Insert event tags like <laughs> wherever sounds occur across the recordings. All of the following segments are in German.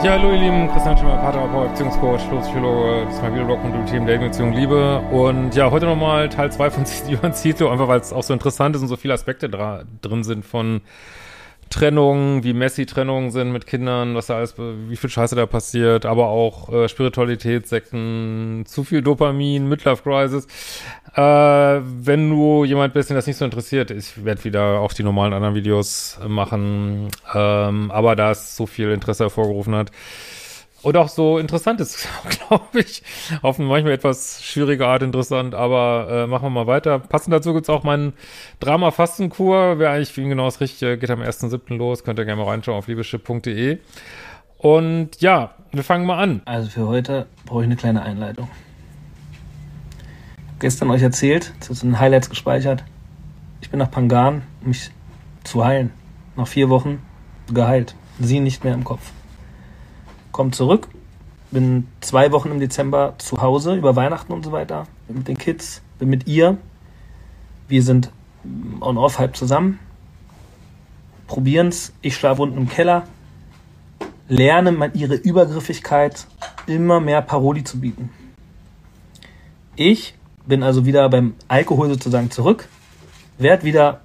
Ja, hallo ihr Lieben, Christian Schimmer, Paartherapeut, Beziehungscoach, Psychologe, mein Videoblog und Team Dating, Beziehung, Liebe. Und ja, heute nochmal Teil 2 von <laughs> Johann Zito, einfach weil es auch so interessant ist und so viele Aspekte drin sind von Trennungen, wie messy Trennungen sind mit Kindern, was da alles, wie viel Scheiße da passiert, aber auch äh, Spiritualität, Sekten, zu viel Dopamin, Midlife Crisis. Äh, wenn du jemand bist, den das nicht so interessiert, ich werde wieder auch die normalen anderen Videos machen, ähm, aber da es so viel Interesse hervorgerufen hat, und auch so interessant ist, <laughs> glaube ich. Auf manchmal etwas schwierige Art interessant, aber äh, machen wir mal weiter. Passend dazu gibt's auch meinen Drama-Fastenkur. Wer eigentlich für ihn genau das Richtige, geht am 1.7. los. Könnt ihr gerne mal reinschauen auf liebeschip.de. Und ja, wir fangen mal an. Also für heute brauche ich eine kleine Einleitung. Gestern euch erzählt, zu den Highlights gespeichert. Ich bin nach Pangan, um mich zu heilen. Nach vier Wochen geheilt. Sie nicht mehr im Kopf komme zurück, bin zwei Wochen im Dezember zu Hause über Weihnachten und so weiter, bin mit den Kids, bin mit ihr. Wir sind on-off halb zusammen, probieren's. Ich schlafe unten im Keller, lerne mal ihre Übergriffigkeit immer mehr Paroli zu bieten. Ich bin also wieder beim Alkohol sozusagen zurück, werde wieder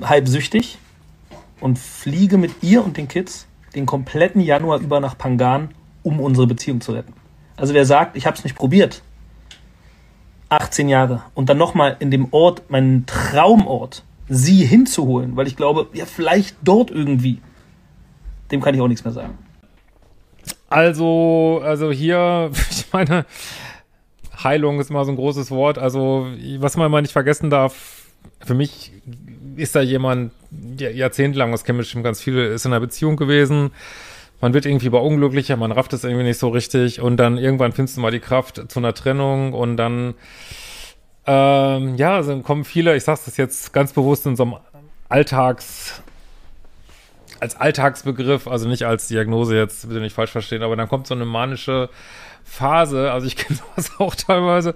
halb süchtig und fliege mit ihr und den Kids den kompletten Januar über nach Pangan, um unsere Beziehung zu retten. Also wer sagt, ich habe es nicht probiert, 18 Jahre und dann nochmal in dem Ort, meinen Traumort, sie hinzuholen, weil ich glaube, ja, vielleicht dort irgendwie, dem kann ich auch nichts mehr sagen. Also, also hier, <laughs> ich meine, Heilung ist immer so ein großes Wort. Also, was man immer nicht vergessen darf, für mich ist da jemand jahrzehntelang, das kennen bestimmt ganz viele, ist in einer Beziehung gewesen. Man wird irgendwie aber unglücklicher, man rafft es irgendwie nicht so richtig und dann irgendwann findest du mal die Kraft zu einer Trennung und dann, ähm, ja, also kommen viele, ich sag's das jetzt ganz bewusst in so einem Alltags, als Alltagsbegriff, also nicht als Diagnose jetzt, bitte nicht falsch verstehen, aber dann kommt so eine manische Phase, also ich <laughs> kenne sowas auch teilweise,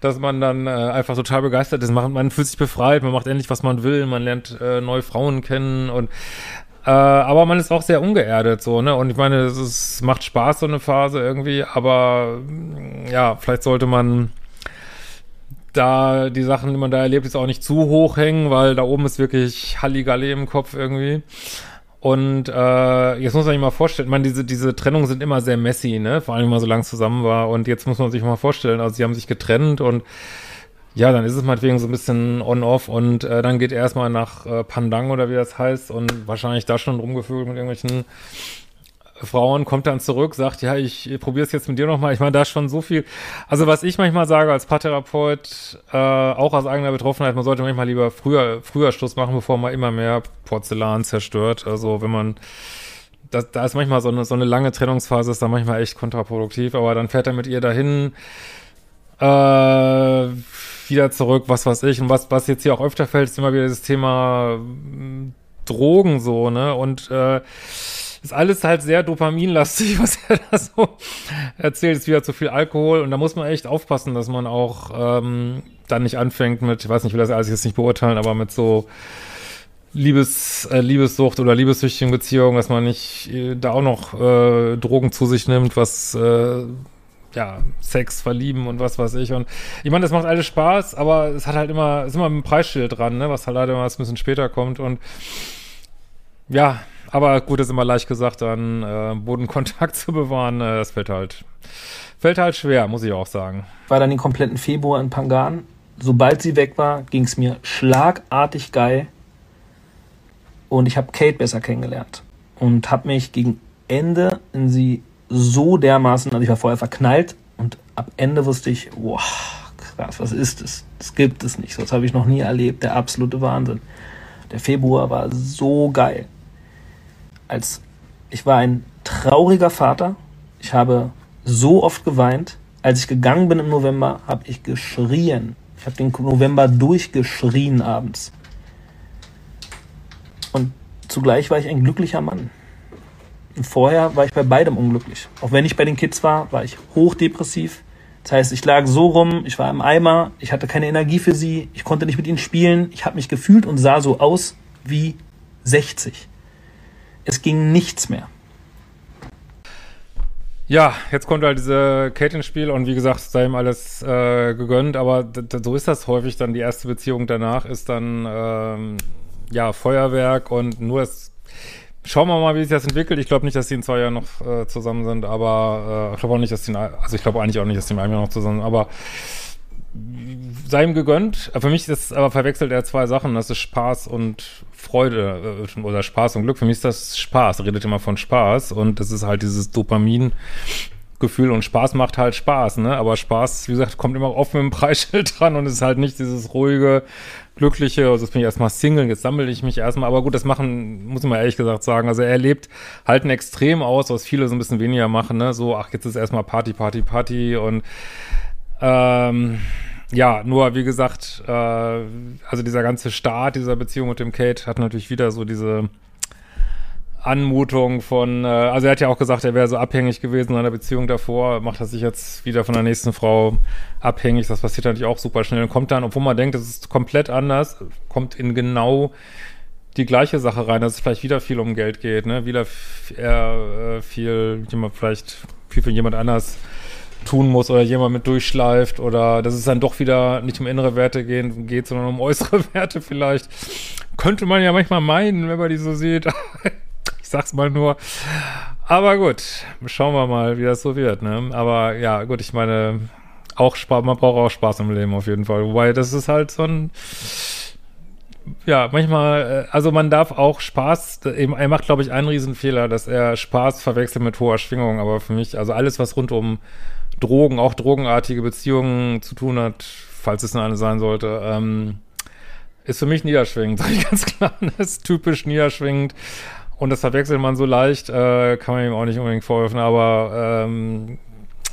dass man dann äh, einfach total begeistert ist. Man, man fühlt sich befreit, man macht endlich, was man will, man lernt äh, neue Frauen kennen und äh, aber man ist auch sehr ungeerdet so, ne? Und ich meine, es ist, macht Spaß, so eine Phase irgendwie, aber ja, vielleicht sollte man da die Sachen, die man da erlebt, jetzt auch nicht zu hoch hängen, weil da oben ist wirklich Halligalli im Kopf irgendwie. Und äh, jetzt muss man sich mal vorstellen, man diese diese Trennungen sind immer sehr messy, ne? Vor allem, wenn man so lange zusammen war. Und jetzt muss man sich mal vorstellen, also sie haben sich getrennt und ja, dann ist es meinetwegen so ein bisschen on-off und äh, dann geht er erstmal nach äh, Pandang oder wie das heißt und wahrscheinlich da schon rumgefühlt mit irgendwelchen Frauen, kommt dann zurück, sagt, ja, ich, probiere es jetzt mit dir nochmal. Ich meine, da ist schon so viel. Also was ich manchmal sage als Paartherapeut, äh, auch aus eigener Betroffenheit, man sollte manchmal lieber früher, früher Schluss machen, bevor man immer mehr Porzellan zerstört. Also wenn man da, da ist manchmal so eine, so eine lange Trennungsphase, ist da manchmal echt kontraproduktiv, aber dann fährt er mit ihr dahin, äh, wieder zurück, was weiß ich. Und was, was jetzt hier auch öfter fällt, ist immer wieder das Thema hm, Drogen so, ne? Und äh, ist alles halt sehr dopaminlastig, <laughs> was er da so erzählt. Ist wieder zu viel Alkohol und da muss man echt aufpassen, dass man auch ähm, dann nicht anfängt mit, ich weiß nicht, ich will das alles jetzt nicht beurteilen, aber mit so Liebes, äh, Liebessucht oder liebessüchtigen Beziehungen, dass man nicht äh, da auch noch äh, Drogen zu sich nimmt, was äh, ja, Sex, Verlieben und was weiß ich. Und ich meine, das macht alles Spaß, aber es hat halt immer, ist immer ein Preisschild dran, ne, was halt leider mal ein bisschen später kommt. Und ja, aber gut, ist immer leicht gesagt, dann äh, Bodenkontakt <laughs> zu bewahren, äh, das fällt halt, fällt halt schwer, muss ich auch sagen. War dann den kompletten Februar in Pangan. Sobald sie weg war, ging es mir schlagartig geil. Und ich habe Kate besser kennengelernt. Und habe mich gegen Ende in sie so dermaßen, also ich war vorher verknallt und ab Ende wusste ich, wow, krass, was ist das? Das gibt es nicht. Das habe ich noch nie erlebt. Der absolute Wahnsinn. Der Februar war so geil. Als ich war ein trauriger Vater. Ich habe so oft geweint. Als ich gegangen bin im November, habe ich geschrien. Ich habe den November durchgeschrien abends. Und zugleich war ich ein glücklicher Mann. Und vorher war ich bei beidem unglücklich. Auch wenn ich bei den Kids war, war ich hochdepressiv. Das heißt, ich lag so rum, ich war im Eimer, ich hatte keine Energie für sie, ich konnte nicht mit ihnen spielen, ich habe mich gefühlt und sah so aus wie 60. Es ging nichts mehr. Ja, jetzt kommt halt diese Kate ins Spiel und wie gesagt, sei ihm alles äh, gegönnt, aber so ist das häufig dann. Die erste Beziehung danach ist dann ähm, ja Feuerwerk und nur das Schauen wir mal, wie sich das entwickelt. Ich glaube nicht, dass die in zwei Jahren noch äh, zusammen sind, aber äh, ich glaube auch nicht, dass die, also ich glaube eigentlich auch nicht, dass die in einem Jahr noch zusammen sind, aber sei ihm gegönnt. Für mich ist aber verwechselt er zwei Sachen. Das ist Spaß und Freude äh, oder Spaß und Glück. Für mich ist das Spaß. Er redet immer von Spaß und das ist halt dieses Dopamin. Gefühl und Spaß macht halt Spaß, ne? Aber Spaß, wie gesagt, kommt immer offen dem Preisschild <laughs> dran und ist halt nicht dieses ruhige, glückliche, also jetzt bin ich erstmal Single, jetzt sammle ich mich erstmal, aber gut, das machen, muss mal ehrlich gesagt sagen, also er lebt halt ein Extrem aus, was viele so ein bisschen weniger machen, ne? So, ach, jetzt ist erstmal Party, Party, Party und ähm, ja, nur wie gesagt, äh, also dieser ganze Start dieser Beziehung mit dem Kate hat natürlich wieder so diese Anmutung von, äh, also er hat ja auch gesagt, er wäre so abhängig gewesen in einer Beziehung davor, macht er sich jetzt wieder von der nächsten Frau abhängig, das passiert natürlich auch super schnell und kommt dann, obwohl man denkt, das ist komplett anders, kommt in genau die gleiche Sache rein, dass es vielleicht wieder viel um Geld geht, ne, wieder er äh, viel, jemand vielleicht viel für jemand anders tun muss oder jemand mit durchschleift oder dass es dann doch wieder nicht um innere Werte gehen, geht, sondern um <laughs> äußere Werte vielleicht. Könnte man ja manchmal meinen, wenn man die so sieht. <laughs> sag's mal nur. Aber gut, schauen wir mal, wie das so wird, ne? Aber ja, gut, ich meine, auch Spaß, man braucht auch Spaß im Leben auf jeden Fall. Wobei, das ist halt so ein, ja, manchmal, äh, also man darf auch Spaß, er macht, glaube ich, einen Riesenfehler, dass er Spaß verwechselt mit hoher Schwingung, aber für mich, also alles, was rund um Drogen, auch drogenartige Beziehungen zu tun hat, falls es eine sein sollte, ähm, ist für mich niederschwingend, <laughs> sag ich ganz klar. Das ist typisch niederschwingend. Und das verwechselt man so leicht, äh, kann man ihm auch nicht unbedingt vorwerfen, aber ähm,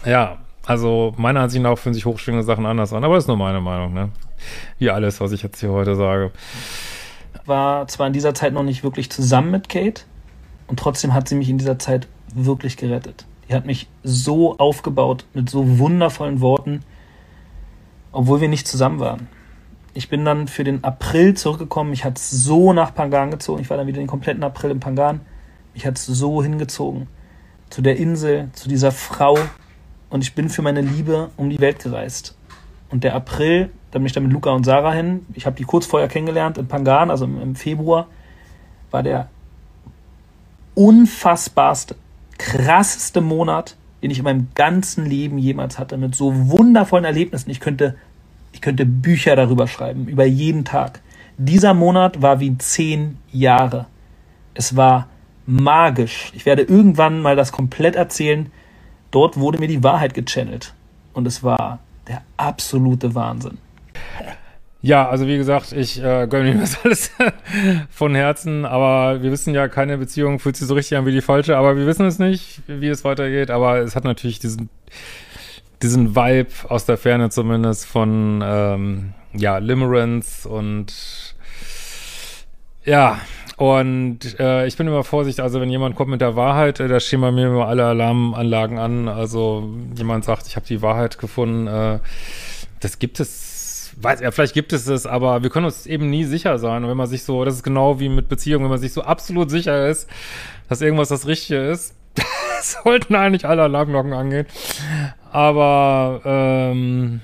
ja, also meiner Ansicht nach fühlen sich hochschwingende Sachen anders an, aber das ist nur meine Meinung, ne? Wie alles, was ich jetzt hier heute sage. War zwar in dieser Zeit noch nicht wirklich zusammen mit Kate und trotzdem hat sie mich in dieser Zeit wirklich gerettet. Die hat mich so aufgebaut mit so wundervollen Worten, obwohl wir nicht zusammen waren ich bin dann für den April zurückgekommen. Ich hatte so nach Pangan gezogen. Ich war dann wieder den kompletten April in Pangan. Ich hatte so hingezogen. Zu der Insel, zu dieser Frau. Und ich bin für meine Liebe um die Welt gereist. Und der April, da bin ich dann mit Luca und Sarah hin. Ich habe die kurz vorher kennengelernt in Pangan, also im, Februar, war der unfassbarste, krasseste Monat, den ich in meinem ganzen Leben jemals hatte, mit so wundervollen Erlebnissen. Ich könnte ich könnte Bücher darüber schreiben, über jeden Tag. Dieser Monat war wie zehn Jahre. Es war magisch. Ich werde irgendwann mal das komplett erzählen. Dort wurde mir die Wahrheit gechannelt. Und es war der absolute Wahnsinn. Ja, also wie gesagt, ich äh, gönne mir das <laughs> alles von Herzen, aber wir wissen ja, keine Beziehung fühlt sich so richtig an wie die falsche, aber wir wissen es nicht, wie es weitergeht, aber es hat natürlich diesen diesen Vibe aus der Ferne zumindest von ähm, ja, Limerence und ja, und äh, ich bin immer vorsichtig, also wenn jemand kommt mit der Wahrheit, äh, da stehen bei mir immer alle Alarmanlagen an. Also jemand sagt, ich habe die Wahrheit gefunden, äh, das gibt es, weiß ja, vielleicht gibt es es, aber wir können uns eben nie sicher sein. Und wenn man sich so, das ist genau wie mit Beziehungen, wenn man sich so absolut sicher ist, dass irgendwas das Richtige ist, <laughs> sollten eigentlich alle Alarmglocken angehen. Aber, ähm,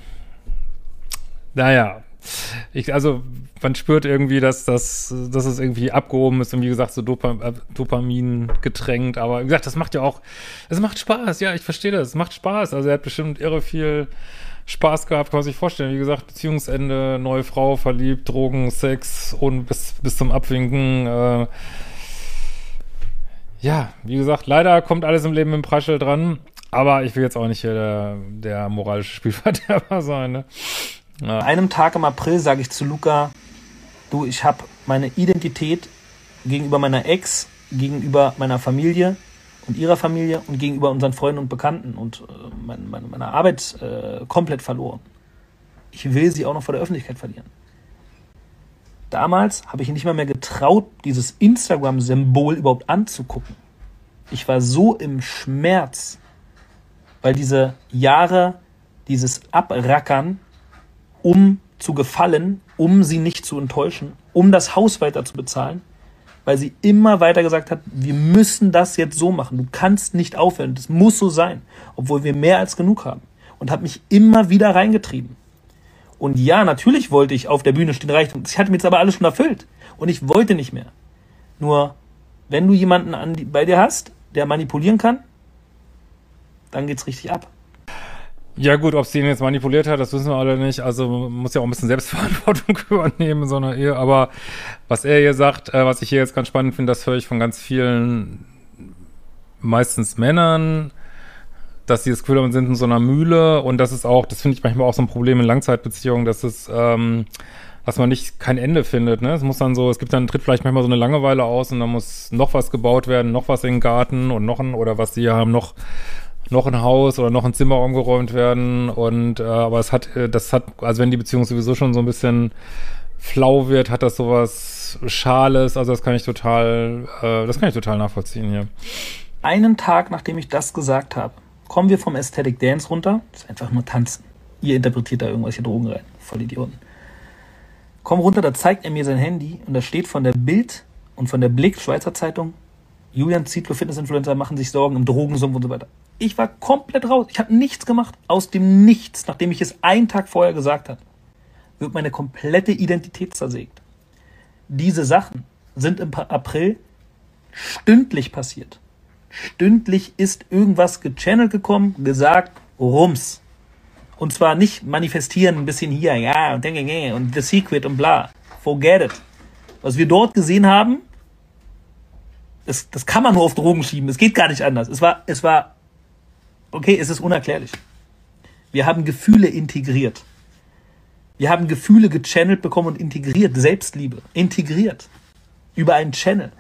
naja. Ich, also, man spürt irgendwie, dass, das, dass es irgendwie abgehoben ist und wie gesagt, so Dopam, äh, Dopamin getränkt. Aber wie gesagt, das macht ja auch, es macht Spaß. Ja, ich verstehe das. Es macht Spaß. Also, er hat bestimmt irre viel Spaß gehabt, kann man sich vorstellen. Wie gesagt, Beziehungsende, neue Frau, verliebt, Drogen, Sex und bis, bis zum Abwinken. Äh, ja, wie gesagt, leider kommt alles im Leben im Preisschild dran. Aber ich will jetzt auch nicht hier der, der moralische Spielverderber <laughs> sein. Ne? Ja. An einem Tag im April sage ich zu Luca, du, ich habe meine Identität gegenüber meiner Ex, gegenüber meiner Familie und ihrer Familie und gegenüber unseren Freunden und Bekannten und äh, mein, meine, meiner Arbeit äh, komplett verloren. Ich will sie auch noch vor der Öffentlichkeit verlieren. Damals habe ich nicht mal mehr getraut, dieses Instagram-Symbol überhaupt anzugucken. Ich war so im Schmerz, weil diese Jahre, dieses Abrackern, um zu gefallen, um sie nicht zu enttäuschen, um das Haus weiter zu bezahlen, weil sie immer weiter gesagt hat, wir müssen das jetzt so machen. Du kannst nicht aufhören. Das muss so sein, obwohl wir mehr als genug haben. Und hat mich immer wieder reingetrieben. Und ja, natürlich wollte ich auf der Bühne stehen, reicht. Ich hatte mir jetzt aber alles schon erfüllt. Und ich wollte nicht mehr. Nur, wenn du jemanden an, bei dir hast, der manipulieren kann, dann geht's richtig ab. Ja gut, ob sie ihn jetzt manipuliert hat, das wissen wir alle nicht. Also man muss ja auch ein bisschen Selbstverantwortung <laughs> übernehmen in so einer Ehe. Aber was er hier sagt, äh, was ich hier jetzt ganz spannend finde, das höre ich von ganz vielen, meistens Männern, dass sie das Gefühl haben, sind in so einer Mühle. Und das ist auch, das finde ich manchmal auch so ein Problem in Langzeitbeziehungen, dass es, ähm, dass man nicht kein Ende findet. Ne? Es muss dann so, es gibt dann tritt vielleicht manchmal so eine Langeweile aus und dann muss noch was gebaut werden, noch was in den Garten und noch ein, oder was sie haben, noch noch ein Haus oder noch ein Zimmer umgeräumt werden und äh, aber es hat äh, das hat also wenn die Beziehung sowieso schon so ein bisschen flau wird, hat das sowas Schales, also das kann ich total äh, das kann ich total nachvollziehen hier. Einen Tag nachdem ich das gesagt habe, kommen wir vom Aesthetic Dance runter, das ist einfach nur tanzen. Ihr interpretiert da irgendwelche Drogen rein, voll Idioten. Komm runter, da zeigt er mir sein Handy und da steht von der Bild und von der Blick Schweizer Zeitung Julian Zietlow, Fitness-Influencer, machen sich Sorgen im Drogensumpf und so weiter. Ich war komplett raus. Ich habe nichts gemacht. Aus dem Nichts, nachdem ich es einen Tag vorher gesagt habe, wird meine komplette Identität zersägt. Diese Sachen sind im April stündlich passiert. Stündlich ist irgendwas gechannelt gekommen, gesagt, rums. Und zwar nicht manifestieren, ein bisschen hier, ja, und und The Secret und bla. Forget it. Was wir dort gesehen haben, das, das kann man nur auf Drogen schieben. Es geht gar nicht anders. Es war, es war Okay, es ist unerklärlich. Wir haben Gefühle integriert. Wir haben Gefühle gechannelt bekommen und integriert. Selbstliebe. Integriert. Über einen Channel.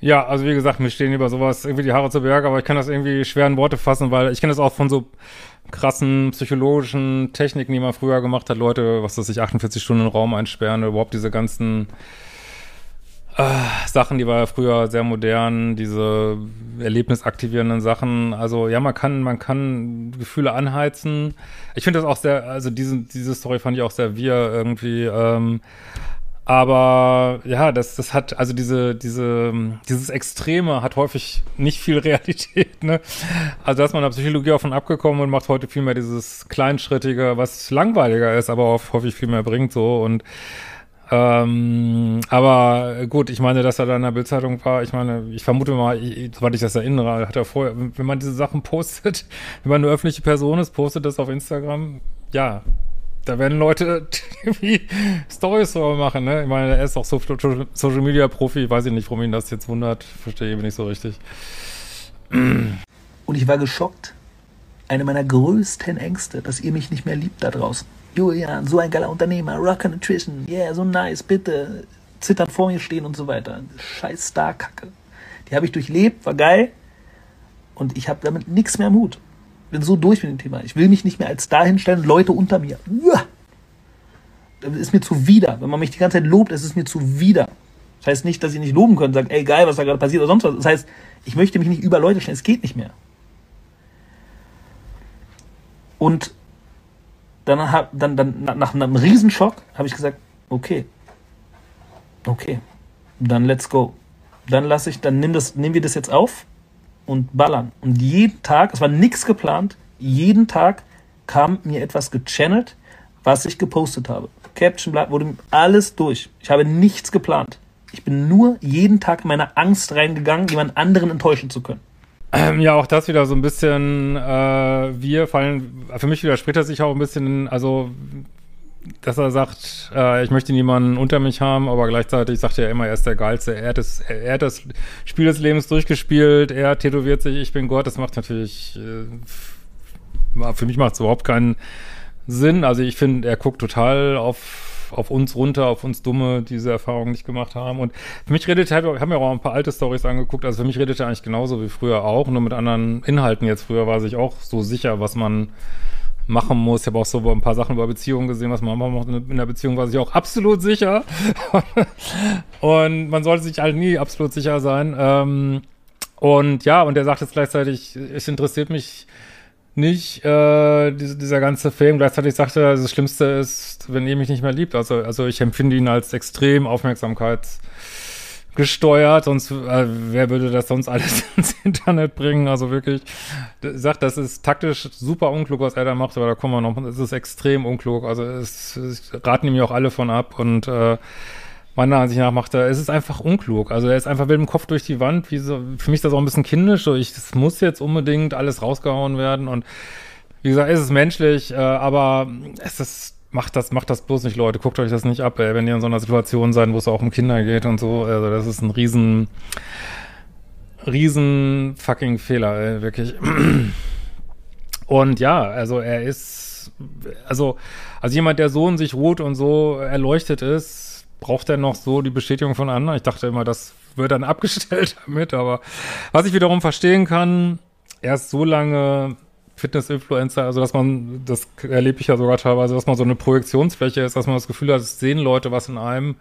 Ja, also wie gesagt, mir stehen über sowas irgendwie die Haare zu Berge, aber ich kann das irgendwie schwer in Worte fassen, weil ich kenne das auch von so krassen psychologischen Techniken, die man früher gemacht hat. Leute, was weiß ich, 48 Stunden im Raum einsperren, überhaupt diese ganzen äh, Sachen, die war ja früher sehr modern, diese erlebnisaktivierenden Sachen. Also ja, man kann, man kann Gefühle anheizen. Ich finde das auch sehr, also diese, diese Story fand ich auch sehr wir irgendwie. Ähm, aber ja, das, das hat, also diese, diese, dieses Extreme hat häufig nicht viel <laughs> Realität, ne? Also da ist man der Psychologie auch von abgekommen und macht heute viel mehr dieses Kleinschrittige, was langweiliger ist, aber auch häufig viel mehr bringt so und ähm, aber gut, ich meine, dass er da in der Bildzeitung war, ich meine, ich vermute mal, ich, soweit ich das erinnere, hat er vorher, wenn man diese Sachen postet, <laughs> wenn man eine öffentliche Person ist, postet das auf Instagram, ja, da werden Leute <laughs> irgendwie Stories drüber machen, ne? Ich meine, er ist auch so Social Media Profi, weiß ich nicht, warum ihn das jetzt wundert, verstehe ich nicht so richtig. Und ich war geschockt. Eine meiner größten Ängste, dass ihr mich nicht mehr liebt da draußen. Julian, so ein geiler Unternehmer, Rocker Nutrition, yeah, so nice, bitte, zittern vor mir stehen und so weiter. Scheiß Star-Kacke. Die habe ich durchlebt, war geil und ich habe damit nichts mehr am Hut. Bin so durch mit dem Thema. Ich will mich nicht mehr als Star hinstellen, Leute unter mir. Das ist mir zuwider. Wenn man mich die ganze Zeit lobt, ist es mir zuwider. Das heißt nicht, dass ich nicht loben könnte, sagen, ey geil, was da gerade passiert oder sonst was. Das heißt, ich möchte mich nicht über Leute stellen. Es geht nicht mehr. Und dann, hab, dann, dann nach einem Riesenschock habe ich gesagt, okay, okay, dann let's go. Dann lasse ich, dann nimm das, nehmen wir das jetzt auf und ballern. Und jeden Tag, es war nichts geplant, jeden Tag kam mir etwas gechannelt, was ich gepostet habe. Caption wurde alles durch. Ich habe nichts geplant. Ich bin nur jeden Tag in meine Angst reingegangen, jemand anderen enttäuschen zu können. Ähm, ja, auch das wieder so ein bisschen, äh, wir fallen, für mich widerspricht das sich auch ein bisschen, also dass er sagt, äh, ich möchte niemanden unter mich haben, aber gleichzeitig sagt er immer, er ist der Geilste. Er hat, das, er hat das Spiel des Lebens durchgespielt, er tätowiert sich, ich bin Gott. Das macht natürlich, äh, für mich macht es überhaupt keinen Sinn. Also ich finde, er guckt total auf auf uns runter, auf uns Dumme, die diese Erfahrung nicht gemacht haben. Und für mich redet er, haben wir auch ein paar alte Stories angeguckt, also für mich redet er eigentlich genauso wie früher auch, nur mit anderen Inhalten jetzt. Früher war sich auch so sicher, was man machen muss. Ich habe auch so ein paar Sachen über Beziehungen gesehen, was man machen muss. In der Beziehung war sich auch absolut sicher. <laughs> und man sollte sich halt nie absolut sicher sein. Ähm, und ja, und er sagt jetzt gleichzeitig, es interessiert mich nicht, äh, dieser, dieser ganze Film. Gleichzeitig sagt er, das Schlimmste ist, wenn ihr mich nicht mehr liebt. Also, also ich empfinde ihn als extrem aufmerksamkeitsgesteuert, sonst, äh, wer würde das sonst alles <laughs> ins Internet bringen? Also wirklich, sagt, das ist taktisch super unklug, was er da macht, aber da kommen wir noch, es ist extrem unklug. Also es, es raten ihm ja auch alle von ab und äh, meiner Ansicht nach macht er, es ist einfach unklug. Also er ist einfach mit dem Kopf durch die Wand. Wie so, für mich ist das auch ein bisschen kindisch. So ich, es muss jetzt unbedingt alles rausgehauen werden. Und wie gesagt, es ist menschlich, äh, aber es ist, macht das, macht das bloß nicht, Leute. Guckt euch das nicht ab, ey, wenn ihr in so einer Situation seid, wo es auch um Kinder geht und so. Also das ist ein riesen, riesen fucking Fehler, ey, wirklich. <clears throat> Und ja, also er ist, also, also jemand, der so in sich ruht und so erleuchtet ist, braucht er noch so die Bestätigung von anderen? Ich dachte immer, das wird dann <laughs> abgestellt damit, aber was ich wiederum verstehen kann, er ist so lange Fitness-Influencer, also dass man, das erlebe ich ja sogar teilweise, dass man so eine Projektionsfläche ist, dass man das Gefühl hat, es sehen Leute was in einem,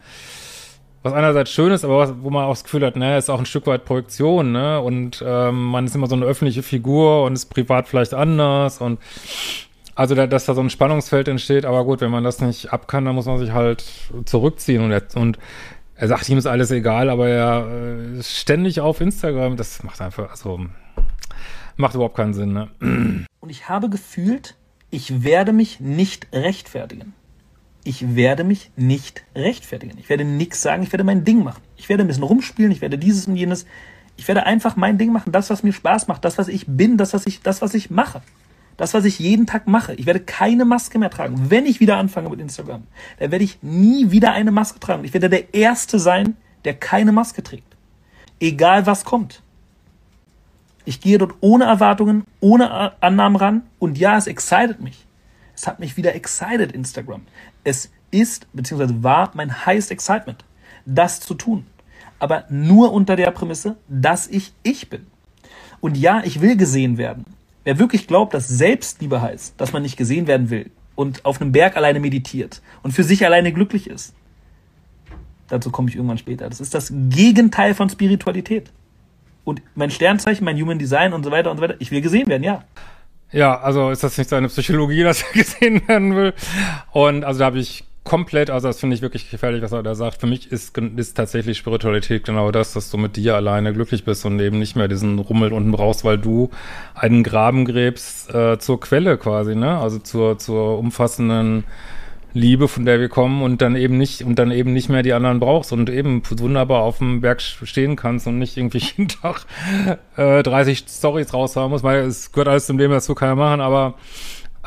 was einerseits schön ist, aber was, wo man auch das Gefühl hat, ne, ist auch ein Stück weit Projektion, ne, und ähm, man ist immer so eine öffentliche Figur und ist privat vielleicht anders und also, da, dass da so ein Spannungsfeld entsteht, aber gut, wenn man das nicht ab kann, dann muss man sich halt zurückziehen und, er, und er sagt, ihm ist alles egal, aber er äh, ist ständig auf Instagram, das macht einfach, also, macht überhaupt keinen Sinn, ne? Und ich habe gefühlt, ich werde mich nicht rechtfertigen. Ich werde mich nicht rechtfertigen. Ich werde nichts sagen, ich werde mein Ding machen. Ich werde ein bisschen rumspielen, ich werde dieses und jenes. Ich werde einfach mein Ding machen, das, was mir Spaß macht, das, was ich bin, das, was ich, das, was ich mache. Das, was ich jeden Tag mache. Ich werde keine Maske mehr tragen. Wenn ich wieder anfange mit Instagram, dann werde ich nie wieder eine Maske tragen. Ich werde der Erste sein, der keine Maske trägt. Egal was kommt. Ich gehe dort ohne Erwartungen, ohne Annahmen ran. Und ja, es excited mich. Es hat mich wieder excited, Instagram. Es ist, beziehungsweise war mein highest excitement, das zu tun. Aber nur unter der Prämisse, dass ich ich bin. Und ja, ich will gesehen werden. Wer wirklich glaubt, dass Selbstliebe heißt, dass man nicht gesehen werden will und auf einem Berg alleine meditiert und für sich alleine glücklich ist, dazu komme ich irgendwann später. Das ist das Gegenteil von Spiritualität. Und mein Sternzeichen, mein Human Design und so weiter und so weiter, ich will gesehen werden, ja. Ja, also ist das nicht seine Psychologie, dass er <laughs> gesehen werden will? Und also da habe ich komplett, also das finde ich wirklich gefährlich, was er da sagt. Für mich ist, ist tatsächlich Spiritualität genau das, dass du mit dir alleine glücklich bist und eben nicht mehr diesen Rummel unten brauchst, weil du einen Graben gräbst äh, zur Quelle quasi, ne? Also zur, zur umfassenden Liebe, von der wir kommen und dann eben nicht und dann eben nicht mehr die anderen brauchst und eben wunderbar auf dem Berg stehen kannst und nicht irgendwie <laughs> jeden Tag äh, 30 Stories raushauen musst, weil es gehört alles zum Leben, das kann er machen, aber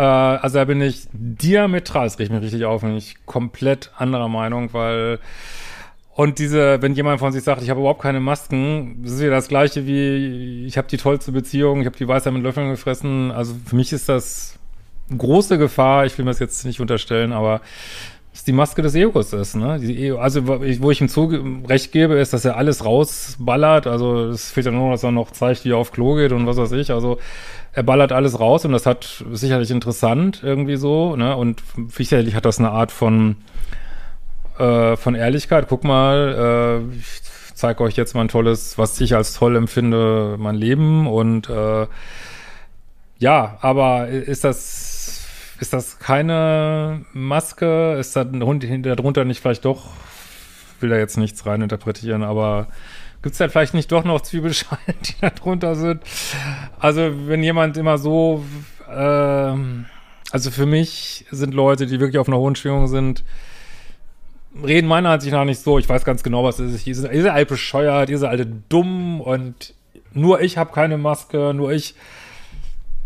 also da bin ich diametral, das riecht mich richtig auf, bin ich komplett anderer Meinung, weil und diese, wenn jemand von sich sagt, ich habe überhaupt keine Masken, das ist ja das gleiche wie, ich habe die tollste Beziehung, ich habe die Weisheit mit Löffeln gefressen. Also für mich ist das große Gefahr, ich will mir das jetzt nicht unterstellen, aber dass die Maske des Egos ist, ne? Ego, also wo ich ihm zu recht gebe, ist, dass er alles rausballert. Also es fehlt ja nur, dass er noch zeigt, wie er auf Klo geht und was weiß ich. Also er ballert alles raus und das hat sicherlich interessant irgendwie so, ne? Und sicherlich hat das eine Art von äh, von Ehrlichkeit. Guck mal, äh, ich zeige euch jetzt mal ein tolles, was ich als toll empfinde, mein Leben und äh, ja, aber ist das ist das keine Maske? Ist da ein Hund darunter nicht vielleicht doch? Will da jetzt nichts reininterpretieren, aber Gibt es da vielleicht nicht doch noch Zwiebelschalen, <laughs> die da drunter sind? Also, wenn jemand immer so, äh, also für mich sind Leute, die wirklich auf einer hohen Schwingung sind, reden meiner Ansicht nach nicht so. Ich weiß ganz genau, was es ist. Ihr seid, ihr seid bescheuert, ihr seid alle dumm und nur ich habe keine Maske, nur ich,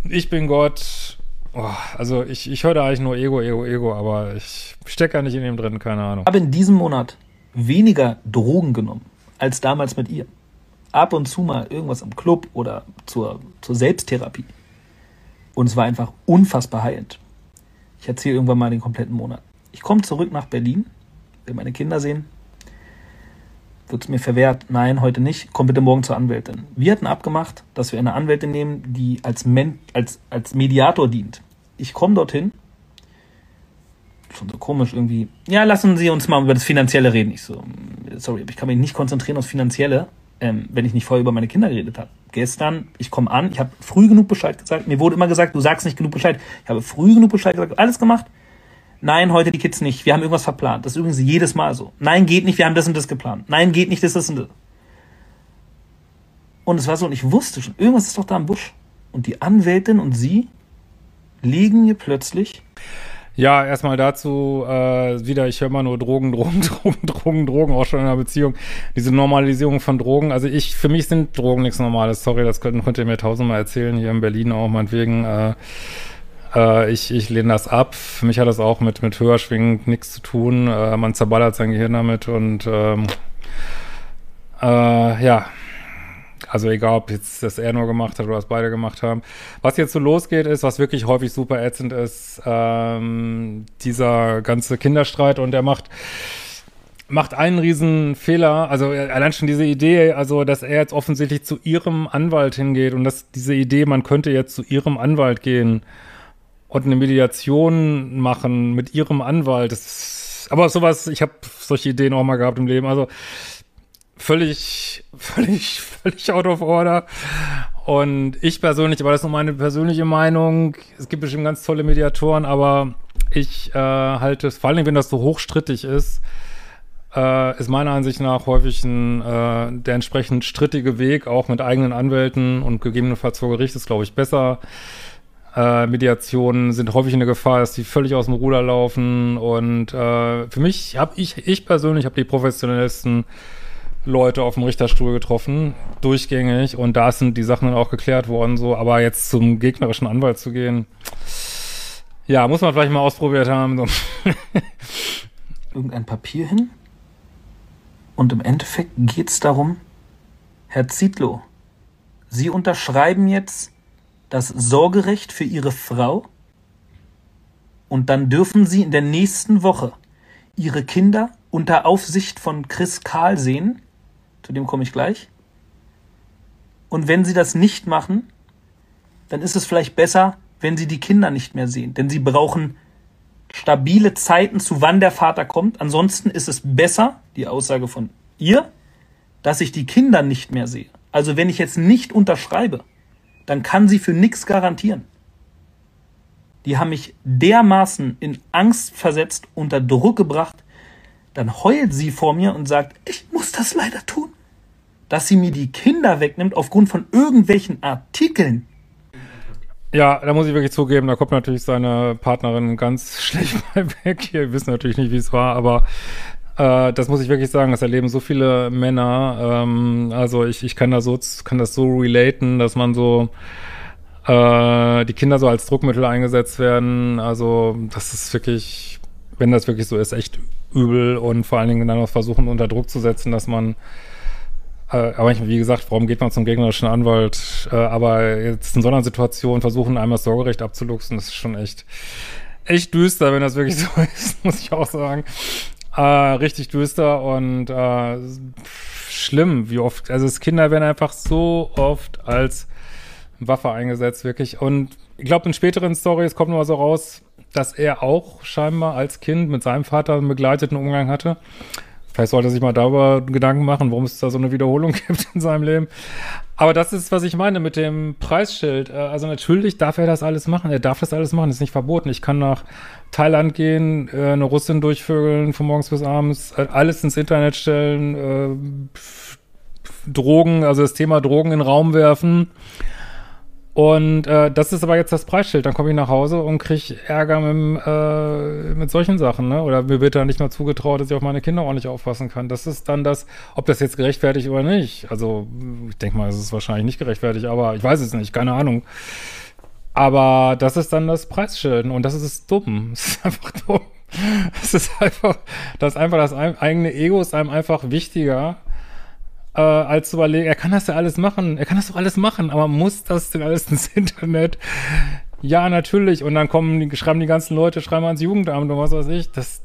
ich bin Gott. Oh, also ich, ich höre da eigentlich nur Ego, Ego, Ego, aber ich stecke ja nicht in dem drin, keine Ahnung. Ich habe in diesem Monat weniger Drogen genommen als damals mit ihr. Ab und zu mal irgendwas im Club oder zur, zur Selbsttherapie. Und es war einfach unfassbar heilend. Ich erzähle irgendwann mal den kompletten Monat. Ich komme zurück nach Berlin, will meine Kinder sehen. Wird es mir verwehrt? Nein, heute nicht. Komm bitte morgen zur Anwältin. Wir hatten abgemacht, dass wir eine Anwältin nehmen, die als, Men als, als Mediator dient. Ich komme dorthin. Schon so komisch irgendwie. Ja, lassen Sie uns mal über das Finanzielle reden. Ich so, sorry, aber ich kann mich nicht konzentrieren aufs Finanzielle, ähm, wenn ich nicht vorher über meine Kinder geredet habe. Gestern, ich komme an, ich habe früh genug Bescheid gesagt. Mir wurde immer gesagt, du sagst nicht genug Bescheid. Ich habe früh genug Bescheid gesagt, alles gemacht. Nein, heute die Kids nicht. Wir haben irgendwas verplant. Das ist übrigens jedes Mal so. Nein, geht nicht, wir haben das und das geplant. Nein, geht nicht, das, das und das. Und es war so, und ich wusste schon, irgendwas ist doch da im Busch. Und die Anwältin und sie liegen mir plötzlich. Ja, erstmal dazu äh, wieder, ich höre mal nur Drogen, <laughs> Drogen, Drogen, Drogen, Drogen, auch schon in einer Beziehung. Diese Normalisierung von Drogen. Also ich, für mich sind Drogen nichts Normales. Sorry, das könnt, könnt ihr mir tausendmal erzählen, hier in Berlin auch meinetwegen. Äh, äh, ich, ich lehne das ab. Für mich hat das auch mit, mit Höherschwingen nichts zu tun. Äh, man zerballert sein Gehirn damit und ähm, äh, ja, also egal, ob jetzt das er nur gemacht hat oder was beide gemacht haben. Was jetzt so losgeht, ist, was wirklich häufig super ätzend ist, ähm, dieser ganze Kinderstreit und er macht macht einen riesen Fehler, also allein schon diese Idee, also dass er jetzt offensichtlich zu ihrem Anwalt hingeht und dass diese Idee, man könnte jetzt zu ihrem Anwalt gehen und eine Mediation machen mit ihrem Anwalt, das ist, aber sowas, ich habe solche Ideen auch mal gehabt im Leben, also völlig, völlig, völlig out of order. Und ich persönlich, aber das ist nur meine persönliche Meinung, es gibt bestimmt ganz tolle Mediatoren, aber ich äh, halte es, vor allem wenn das so hochstrittig ist, äh, ist meiner Ansicht nach häufig ein, äh, der entsprechend strittige Weg, auch mit eigenen Anwälten und gegebenenfalls vor Gericht, ist, glaube ich, besser. Äh, Mediationen sind häufig eine Gefahr, dass die völlig aus dem Ruder laufen. Und äh, für mich habe ich, ich persönlich habe die professionellsten Leute auf dem Richterstuhl getroffen, durchgängig, und da sind die Sachen dann auch geklärt worden, so, aber jetzt zum gegnerischen Anwalt zu gehen, ja, muss man vielleicht mal ausprobiert haben. So. Irgendein Papier hin. Und im Endeffekt geht es darum, Herr Zietlow, Sie unterschreiben jetzt das Sorgerecht für Ihre Frau und dann dürfen Sie in der nächsten Woche Ihre Kinder unter Aufsicht von Chris Karl sehen zu dem komme ich gleich. Und wenn sie das nicht machen, dann ist es vielleicht besser, wenn sie die Kinder nicht mehr sehen. Denn sie brauchen stabile Zeiten, zu wann der Vater kommt. Ansonsten ist es besser, die Aussage von ihr, dass ich die Kinder nicht mehr sehe. Also wenn ich jetzt nicht unterschreibe, dann kann sie für nichts garantieren. Die haben mich dermaßen in Angst versetzt, unter Druck gebracht, dann heult sie vor mir und sagt, ich muss das leider tun, dass sie mir die Kinder wegnimmt aufgrund von irgendwelchen Artikeln. Ja, da muss ich wirklich zugeben, da kommt natürlich seine Partnerin ganz <laughs> schlecht bei weg. Wir wissen natürlich nicht, wie es war, aber äh, das muss ich wirklich sagen, das erleben so viele Männer. Ähm, also ich, ich kann da so, kann das so relaten, dass man so äh, die Kinder so als Druckmittel eingesetzt werden. Also das ist wirklich, wenn das wirklich so ist, echt übel und vor allen Dingen dann noch versuchen, unter Druck zu setzen, dass man aber ich, wie gesagt, warum geht man zum gegnerischen Anwalt? Äh, aber jetzt in so einer Situation versuchen, einmal das Sorgerecht abzuluxen, das ist schon echt, echt düster, wenn das wirklich so <laughs> ist, muss ich auch sagen. Äh, richtig düster und äh, schlimm, wie oft. Also das Kinder werden einfach so oft als Waffe eingesetzt, wirklich. Und ich glaube, in späteren Stories kommt nur so raus, dass er auch scheinbar als Kind mit seinem Vater einen begleiteten Umgang hatte. Vielleicht sollte er sich mal darüber Gedanken machen, warum es da so eine Wiederholung <laughs> gibt in seinem Leben. Aber das ist, was ich meine mit dem Preisschild. Äh, also natürlich darf er das alles machen. Er darf das alles machen. Das ist nicht verboten. Ich kann nach Thailand gehen, äh, eine Russin durchvögeln von morgens bis abends, äh, alles ins Internet stellen, Drogen, also das Thema Drogen in den Raum werfen. Und äh, das ist aber jetzt das Preisschild. Dann komme ich nach Hause und kriege Ärger mit, äh, mit solchen Sachen, ne? Oder mir wird da nicht mal zugetraut, dass ich auf meine Kinder ordentlich aufpassen kann. Das ist dann das, ob das jetzt gerechtfertigt oder nicht. Also, ich denke mal, es ist wahrscheinlich nicht gerechtfertigt, aber ich weiß es nicht, keine Ahnung. Aber das ist dann das Preisschild und das ist dumm. <laughs> Es ist einfach dumm. Es ist einfach, das einfach das eigene Ego ist einem einfach wichtiger, äh, als zu überlegen, er kann das ja alles machen, er kann das doch alles machen, aber muss das denn alles <laughs> ins Internet? Ja, natürlich. Und dann kommen, die, schreiben die ganzen Leute, schreiben ans Jugendamt und was weiß ich. Das,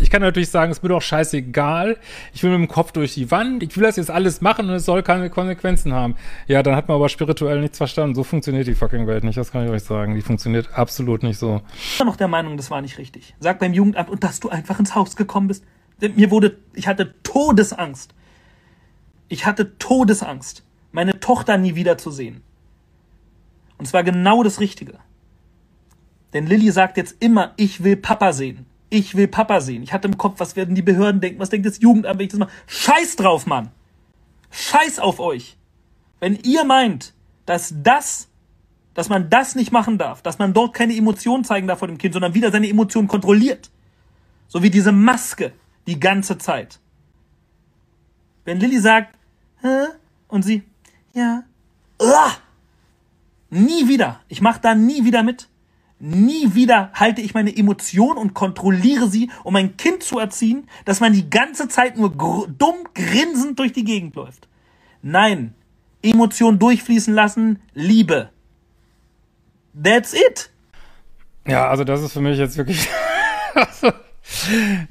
ich kann natürlich sagen, es mir doch scheißegal. Ich will mit dem Kopf durch die Wand. Ich will das jetzt alles machen und es soll keine Konsequenzen haben. Ja, dann hat man aber spirituell nichts verstanden. So funktioniert die fucking Welt nicht. Das kann ich euch sagen. Die funktioniert absolut nicht so. Ich bin noch der Meinung, das war nicht richtig. Sag beim Jugendamt und dass du einfach ins Haus gekommen bist. Mir wurde, ich hatte Todesangst. Ich hatte Todesangst, meine Tochter nie wieder zu sehen. Und es war genau das Richtige. Denn Lilly sagt jetzt immer, ich will Papa sehen. Ich will Papa sehen. Ich hatte im Kopf, was werden die Behörden denken? Was denkt das Jugendamt, wenn ich das mache? Scheiß drauf, Mann! Scheiß auf euch! Wenn ihr meint, dass das, dass man das nicht machen darf, dass man dort keine Emotionen zeigen darf vor dem Kind, sondern wieder seine Emotionen kontrolliert. So wie diese Maske die ganze Zeit. Wenn Lilly sagt, Hä? und sie, ja, Uah! nie wieder. Ich mache da nie wieder mit. Nie wieder halte ich meine Emotionen und kontrolliere sie, um ein Kind zu erziehen, dass man die ganze Zeit nur gr dumm grinsend durch die Gegend läuft. Nein, Emotionen durchfließen lassen, Liebe. That's it. Ja, also das ist für mich jetzt wirklich. <laughs>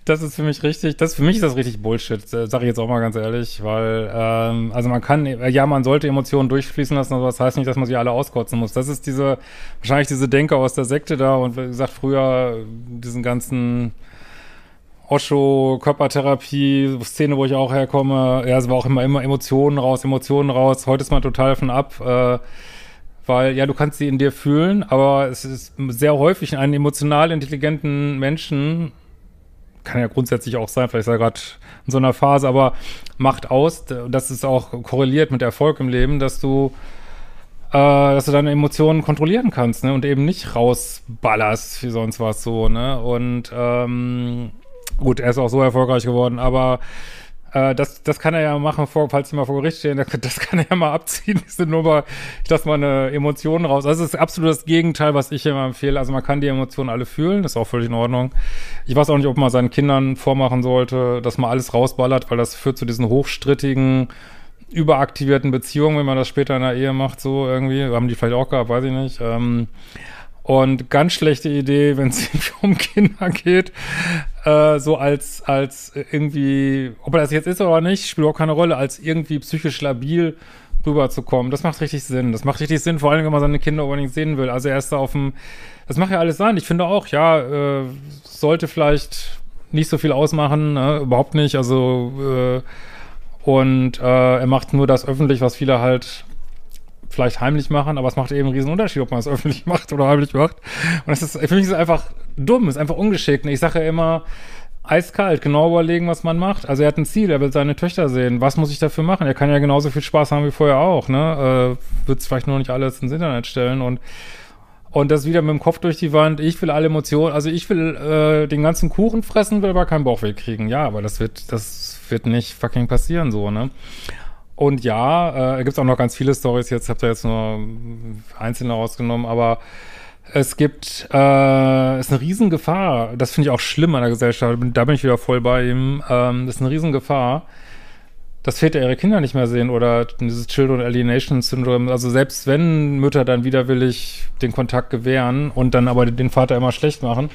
Das ist für mich richtig, das für mich ist das richtig Bullshit, äh, sage ich jetzt auch mal ganz ehrlich, weil ähm, also man kann, ja, man sollte Emotionen durchfließen lassen, aber das heißt nicht, dass man sie alle auskotzen muss. Das ist diese, wahrscheinlich diese Denke aus der Sekte da und wie gesagt, früher diesen ganzen Osho, Körpertherapie, Szene, wo ich auch herkomme, ja, es war auch immer, immer Emotionen raus, Emotionen raus. Heute ist man total von ab, äh, weil, ja, du kannst sie in dir fühlen, aber es ist sehr häufig in einem emotional intelligenten Menschen kann ja grundsätzlich auch sein, vielleicht ist er gerade in so einer Phase, aber macht aus, das ist auch korreliert mit Erfolg im Leben, dass du äh, dass du deine Emotionen kontrollieren kannst, ne? Und eben nicht rausballerst wie sonst was so, ne? Und ähm, gut, er ist auch so erfolgreich geworden, aber äh, das, das kann er ja machen, vor, falls sie mal vor Gericht stehen, <laughs> das kann er ja mal abziehen, diese Nummer. Ich lasse mal eine Emotion raus. Also das ist absolut das Gegenteil, was ich immer empfehle. Also man kann die Emotionen alle fühlen, das ist auch völlig in Ordnung. Ich weiß auch nicht, ob man seinen Kindern vormachen sollte, dass man alles rausballert, weil das führt zu diesen hochstrittigen, überaktivierten Beziehungen, wenn man das später in der Ehe macht, so irgendwie. Haben die vielleicht auch gehabt, weiß ich nicht. Ähm, und ganz schlechte Idee, wenn es <laughs> um Kinder geht, äh, so als, als irgendwie, ob er das jetzt ist oder nicht, spielt auch keine Rolle, als irgendwie psychisch labil rüberzukommen. Das macht richtig Sinn. Das macht richtig Sinn, vor allem, wenn man seine Kinder unbedingt sehen will. Also er ist da auf dem, das macht ja alles sein. Ich finde auch, ja, äh, sollte vielleicht nicht so viel ausmachen, ne? überhaupt nicht. Also äh, und äh, er macht nur das öffentlich, was viele halt vielleicht heimlich machen, aber es macht eben einen riesen Unterschied, ob man es <laughs> öffentlich macht oder heimlich macht. Und das ist, für mich ist es einfach dumm, ist einfach ungeschickt. Ich sage ja immer, eiskalt, genau überlegen, was man macht. Also er hat ein Ziel, er will seine Töchter sehen. Was muss ich dafür machen? Er kann ja genauso viel Spaß haben wie vorher auch, ne? Äh, Wird vielleicht nur nicht alles ins Internet stellen und und das wieder mit dem Kopf durch die Wand. Ich will alle Emotionen, also ich will äh, den ganzen Kuchen fressen, will aber keinen Bauchweh kriegen. Ja, aber das wird, das wird nicht fucking passieren so, ne? Und ja, äh, gibt auch noch ganz viele Stories. Jetzt habt ihr jetzt nur einzelne rausgenommen, aber es gibt, äh, ist eine Riesengefahr. Das finde ich auch schlimm an der Gesellschaft. Da bin ich wieder voll bei ihm. Ähm, das ist eine Riesengefahr, dass Väter ihre Kinder nicht mehr sehen oder dieses Children Alienation Syndrome. Also selbst wenn Mütter dann widerwillig den Kontakt gewähren und dann aber den Vater immer schlecht machen.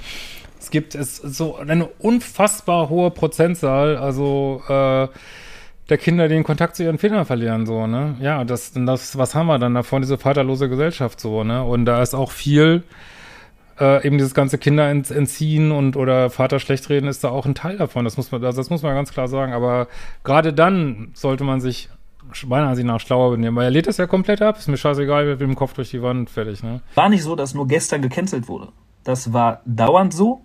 Es gibt es so eine unfassbar hohe Prozentzahl. Also äh, der Kinder den Kontakt zu ihren Vätern verlieren, so, ne? Ja, das, das, was haben wir dann davon, diese vaterlose Gesellschaft, so, ne? Und da ist auch viel, äh, eben dieses ganze Kinder entziehen und oder Vater schlecht reden, ist da auch ein Teil davon. Das muss man, also das muss man ganz klar sagen. Aber gerade dann sollte man sich meiner Ansicht nach schlauer benehmen, weil er lädt das ja komplett ab. Ist mir scheißegal, mit dem Kopf durch die Wand, fertig, ne? War nicht so, dass nur gestern gecancelt wurde. Das war dauernd so,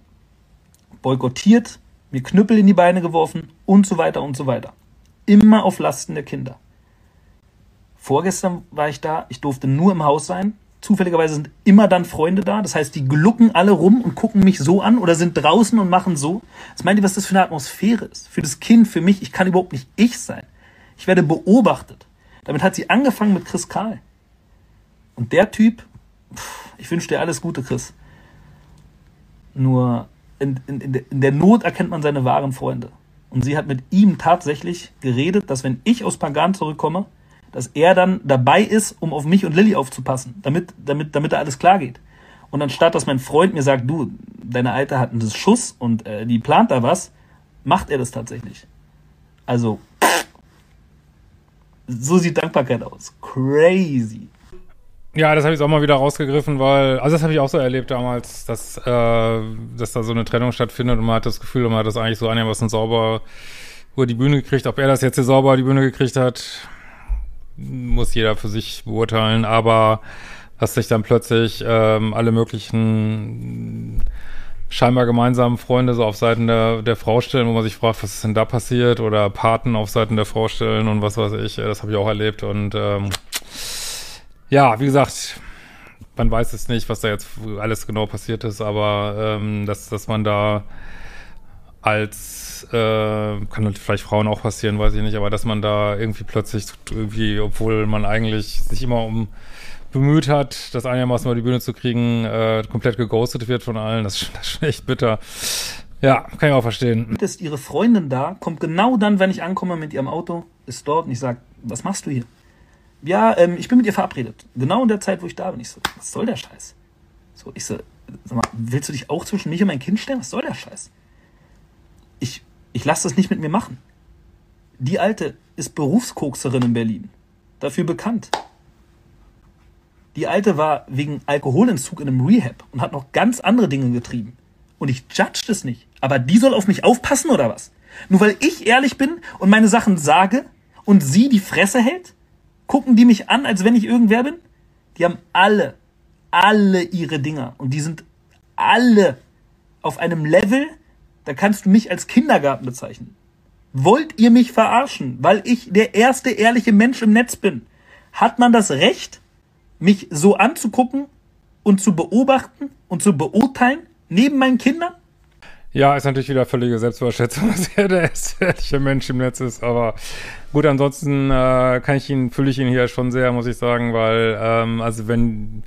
boykottiert, mir Knüppel in die Beine geworfen und so weiter und so weiter. Immer auf Lasten der Kinder. Vorgestern war ich da, ich durfte nur im Haus sein. Zufälligerweise sind immer dann Freunde da. Das heißt, die glucken alle rum und gucken mich so an oder sind draußen und machen so. Was meint ihr, was das für eine Atmosphäre ist? Für das Kind, für mich, ich kann überhaupt nicht ich sein. Ich werde beobachtet. Damit hat sie angefangen mit Chris Karl. Und der Typ, Ich wünsche dir alles Gute, Chris. Nur in, in, in der Not erkennt man seine wahren Freunde. Und sie hat mit ihm tatsächlich geredet, dass wenn ich aus Pagan zurückkomme, dass er dann dabei ist, um auf mich und Lilly aufzupassen, damit, damit, damit da alles klar geht. Und anstatt, dass mein Freund mir sagt, du, deine Alte hat einen Schuss und äh, die plant da was, macht er das tatsächlich. Also, so sieht Dankbarkeit aus. Crazy. Ja, das habe ich auch mal wieder rausgegriffen, weil, also das habe ich auch so erlebt damals, dass, äh, dass da so eine Trennung stattfindet und man hat das Gefühl, man hat das eigentlich so einigermaßen sauber über die Bühne gekriegt. Ob er das jetzt hier sauber die Bühne gekriegt hat, muss jeder für sich beurteilen, aber dass sich dann plötzlich ähm, alle möglichen scheinbar gemeinsamen Freunde so auf Seiten der, der Frau stellen, wo man sich fragt, was ist denn da passiert? Oder Paten auf Seiten der Frau stellen und was weiß ich. Das habe ich auch erlebt. Und ähm, ja, wie gesagt, man weiß es nicht, was da jetzt alles genau passiert ist, aber ähm, dass, dass man da als, äh, kann vielleicht Frauen auch passieren, weiß ich nicht, aber dass man da irgendwie plötzlich irgendwie, obwohl man eigentlich sich immer um bemüht hat, das einigermaßen über die Bühne zu kriegen, äh, komplett geghostet wird von allen. Das das ist echt bitter. Ja, kann ich auch verstehen. Ist ihre Freundin da, kommt genau dann, wenn ich ankomme mit ihrem Auto, ist dort und ich sage, was machst du hier? Ja, ähm, ich bin mit ihr verabredet. Genau in der Zeit, wo ich da bin. Ich so, was soll der Scheiß? So, ich so, sag mal, willst du dich auch zwischen mich und mein Kind stellen? Was soll der Scheiß? Ich, ich lasse das nicht mit mir machen. Die Alte ist Berufskokserin in Berlin. Dafür bekannt. Die Alte war wegen Alkoholentzug in einem Rehab und hat noch ganz andere Dinge getrieben. Und ich judge das nicht. Aber die soll auf mich aufpassen oder was? Nur weil ich ehrlich bin und meine Sachen sage und sie die Fresse hält? Gucken die mich an, als wenn ich irgendwer bin? Die haben alle, alle ihre Dinger. Und die sind alle auf einem Level, da kannst du mich als Kindergarten bezeichnen. Wollt ihr mich verarschen, weil ich der erste ehrliche Mensch im Netz bin? Hat man das Recht, mich so anzugucken und zu beobachten und zu beurteilen neben meinen Kindern? Ja, ist natürlich wieder völlige Selbstüberschätzung, <laughs> dass er der ehrliche Mensch im Netz ist. Aber gut, ansonsten äh, kann ich ihn, fühle ich ihn hier schon sehr, muss ich sagen, weil, ähm, also wenn,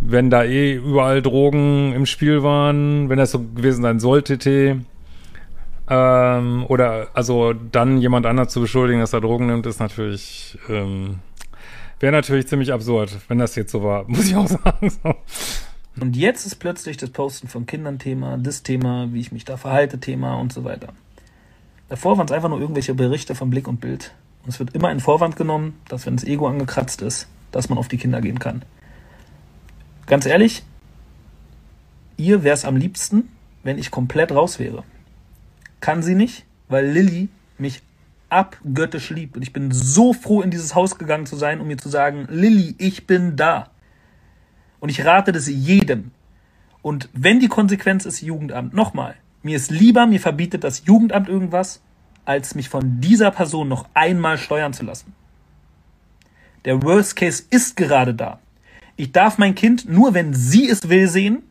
wenn da eh überall Drogen im Spiel waren, wenn das so gewesen sein sollte, T, ähm, oder also dann jemand anders zu beschuldigen, dass er Drogen nimmt, ist natürlich ähm, Wäre natürlich ziemlich absurd, wenn das jetzt so war, <laughs> muss ich auch sagen. So. Und jetzt ist plötzlich das Posten von Kindern Thema, das Thema, wie ich mich da verhalte, Thema und so weiter. Davor waren es einfach nur irgendwelche Berichte von Blick und Bild. Und es wird immer in Vorwand genommen, dass wenn das Ego angekratzt ist, dass man auf die Kinder gehen kann. Ganz ehrlich, ihr wäre es am liebsten, wenn ich komplett raus wäre. Kann sie nicht, weil Lilly mich abgöttisch liebt. Und ich bin so froh, in dieses Haus gegangen zu sein, um mir zu sagen, Lilly, ich bin da. Und ich rate das jedem. Und wenn die Konsequenz ist Jugendamt, nochmal, mir ist lieber, mir verbietet das Jugendamt irgendwas, als mich von dieser Person noch einmal steuern zu lassen. Der Worst Case ist gerade da. Ich darf mein Kind nur, wenn sie es will, sehen,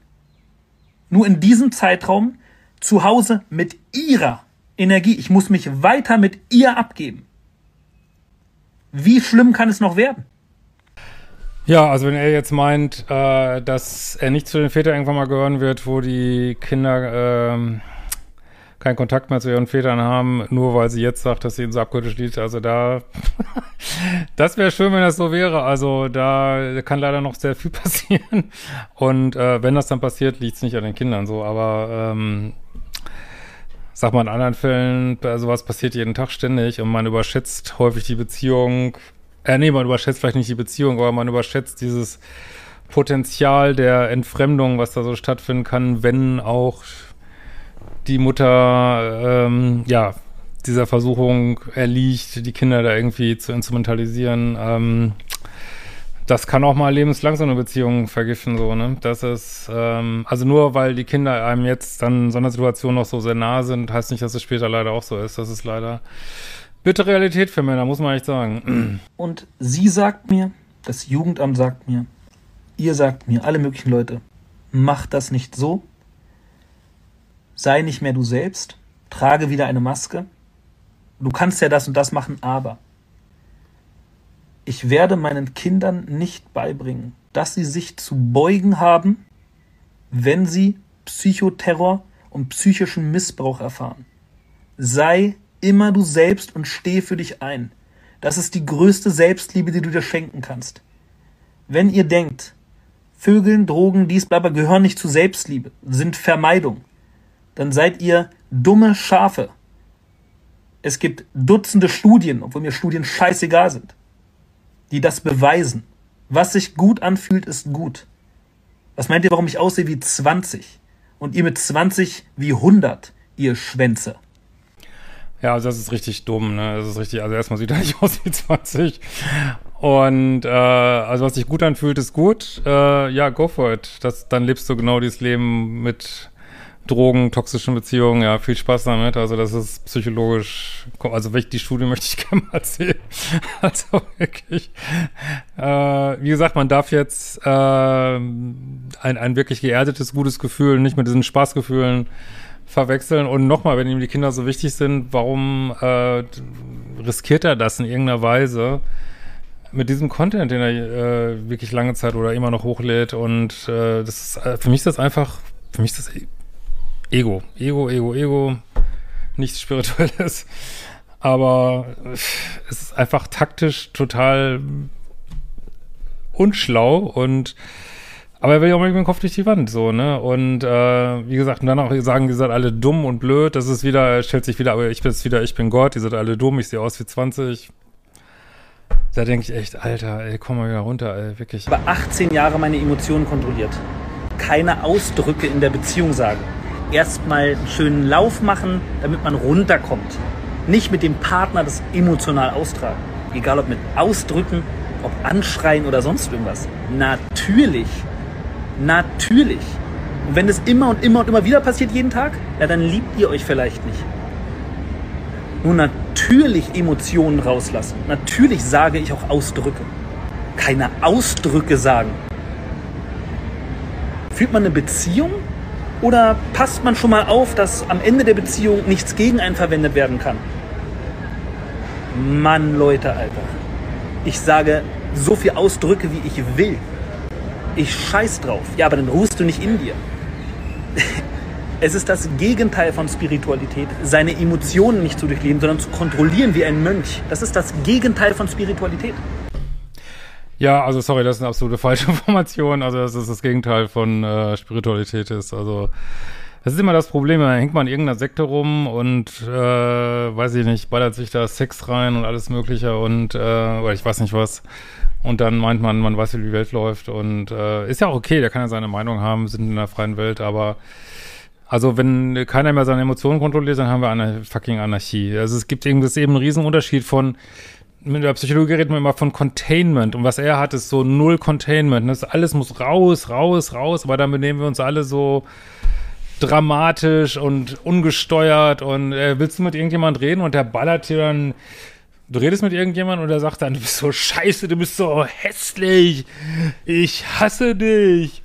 nur in diesem Zeitraum zu Hause mit ihrer Energie. Ich muss mich weiter mit ihr abgeben. Wie schlimm kann es noch werden? Ja, also wenn er jetzt meint, äh, dass er nicht zu den Vätern irgendwann mal gehören wird, wo die Kinder äh, keinen Kontakt mehr zu ihren Vätern haben, nur weil sie jetzt sagt, dass sie ihnen so abgöttisch liegt. Also da, <laughs> das wäre schön, wenn das so wäre. Also da kann leider noch sehr viel <laughs> passieren. Und äh, wenn das dann passiert, liegt es nicht an den Kindern so. Aber ähm, sag mal, in anderen Fällen, sowas passiert jeden Tag ständig und man überschätzt häufig die Beziehung. Äh, nee, man überschätzt vielleicht nicht die Beziehung, aber man überschätzt dieses Potenzial der Entfremdung, was da so stattfinden kann, wenn auch die Mutter, ähm, ja, dieser Versuchung erliegt, die Kinder da irgendwie zu instrumentalisieren. Ähm, das kann auch mal lebenslang so eine Beziehung vergiften, so, ne? Das ist, ähm, also nur weil die Kinder einem jetzt dann in so einer Situation noch so sehr nah sind, heißt nicht, dass es später leider auch so ist. Das ist leider bitte Realität für Männer, muss man echt sagen. <clears throat> Und sie sagt mir, das Jugendamt sagt mir, ihr sagt mir, alle möglichen Leute, mach das nicht so, sei nicht mehr du selbst, trage wieder eine Maske, du kannst ja das und das machen, aber ich werde meinen Kindern nicht beibringen, dass sie sich zu beugen haben, wenn sie Psychoterror und psychischen Missbrauch erfahren. Sei immer du selbst und steh für dich ein. Das ist die größte Selbstliebe, die du dir schenken kannst. Wenn ihr denkt, Vögeln, Drogen, dies, bla, gehören nicht zu Selbstliebe, sind Vermeidung, dann seid ihr dumme Schafe. Es gibt Dutzende Studien, obwohl mir Studien scheißegal sind, die das beweisen. Was sich gut anfühlt, ist gut. Was meint ihr, warum ich aussehe wie 20? Und ihr mit 20 wie 100, ihr Schwänze? Ja, also das ist richtig dumm, ne? Das ist richtig, also erstmal sieht er nicht <laughs> aus wie 20. Und äh, also was sich gut anfühlt, ist gut. Äh, ja, go for it. Das, dann lebst du genau dieses Leben mit Drogen, toxischen Beziehungen. Ja, viel Spaß damit. Also das ist psychologisch, also welche die Studie <laughs> möchte ich gerne mal sehen. <laughs> Also wirklich. Äh, wie gesagt, man darf jetzt äh, ein, ein wirklich geerdetes, gutes Gefühl, nicht mit diesen Spaßgefühlen verwechseln. Und nochmal, wenn ihm die Kinder so wichtig sind, warum äh, riskiert er das in irgendeiner Weise? mit diesem Content, den er äh, wirklich lange Zeit oder immer noch hochlädt und äh, das ist, äh, für mich ist das einfach, für mich ist das Ego, Ego, Ego, Ego, nichts Spirituelles, aber es ist einfach taktisch total unschlau und aber er will ja auch mit dem Kopf durch die Wand, so, ne? Und äh, wie gesagt, und dann auch sagen, die seid alle dumm und blöd. Das ist wieder, stellt sich wieder, aber ich bin wieder, ich bin Gott, ihr seid alle dumm, ich sehe aus wie 20. Da denke ich echt, Alter, ey, komm mal wieder runter, ey, wirklich. Über 18 Jahre meine Emotionen kontrolliert. Keine Ausdrücke in der Beziehung sagen. Erstmal einen schönen Lauf machen, damit man runterkommt. Nicht mit dem Partner das emotional austragen. Egal ob mit Ausdrücken, ob Anschreien oder sonst irgendwas. Natürlich Natürlich. Und wenn das immer und immer und immer wieder passiert jeden Tag, ja, dann liebt ihr euch vielleicht nicht. Nur natürlich Emotionen rauslassen. Natürlich sage ich auch Ausdrücke. Keine Ausdrücke sagen. Fühlt man eine Beziehung oder passt man schon mal auf, dass am Ende der Beziehung nichts gegen einen verwendet werden kann? Mann, Leute, Alter. Ich sage so viel Ausdrücke, wie ich will. Ich scheiß drauf. Ja, aber dann ruhst du nicht in dir. <laughs> Es ist das Gegenteil von Spiritualität, seine Emotionen nicht zu durchleben, sondern zu kontrollieren wie ein Mönch. Das ist das Gegenteil von Spiritualität. Ja, also sorry, das ist eine absolute falsche <laughs> Information. Also das ist das Gegenteil von äh, Spiritualität ist. Also das ist immer das Problem, da hängt man in irgendeiner Sekte rum und äh, weiß ich nicht, ballert sich da Sex rein und alles mögliche und äh, oder ich weiß nicht was. Und dann meint man, man weiß, wie die Welt läuft. Und äh, ist ja auch okay, der kann ja seine Meinung haben, sind in der freien Welt, aber also wenn keiner mehr seine Emotionen kontrolliert, dann haben wir eine fucking Anarchie. Also es gibt eben, das ist eben ein Riesenunterschied von, mit der Psychologie redet man immer von Containment und was er hat, ist so null Containment. Das alles muss raus, raus, raus, aber dann benehmen wir uns alle so dramatisch und ungesteuert und äh, willst du mit irgendjemand reden und der ballert dir dann Du redest mit irgendjemandem und der sagt dann, du bist so scheiße, du bist so hässlich, ich hasse dich.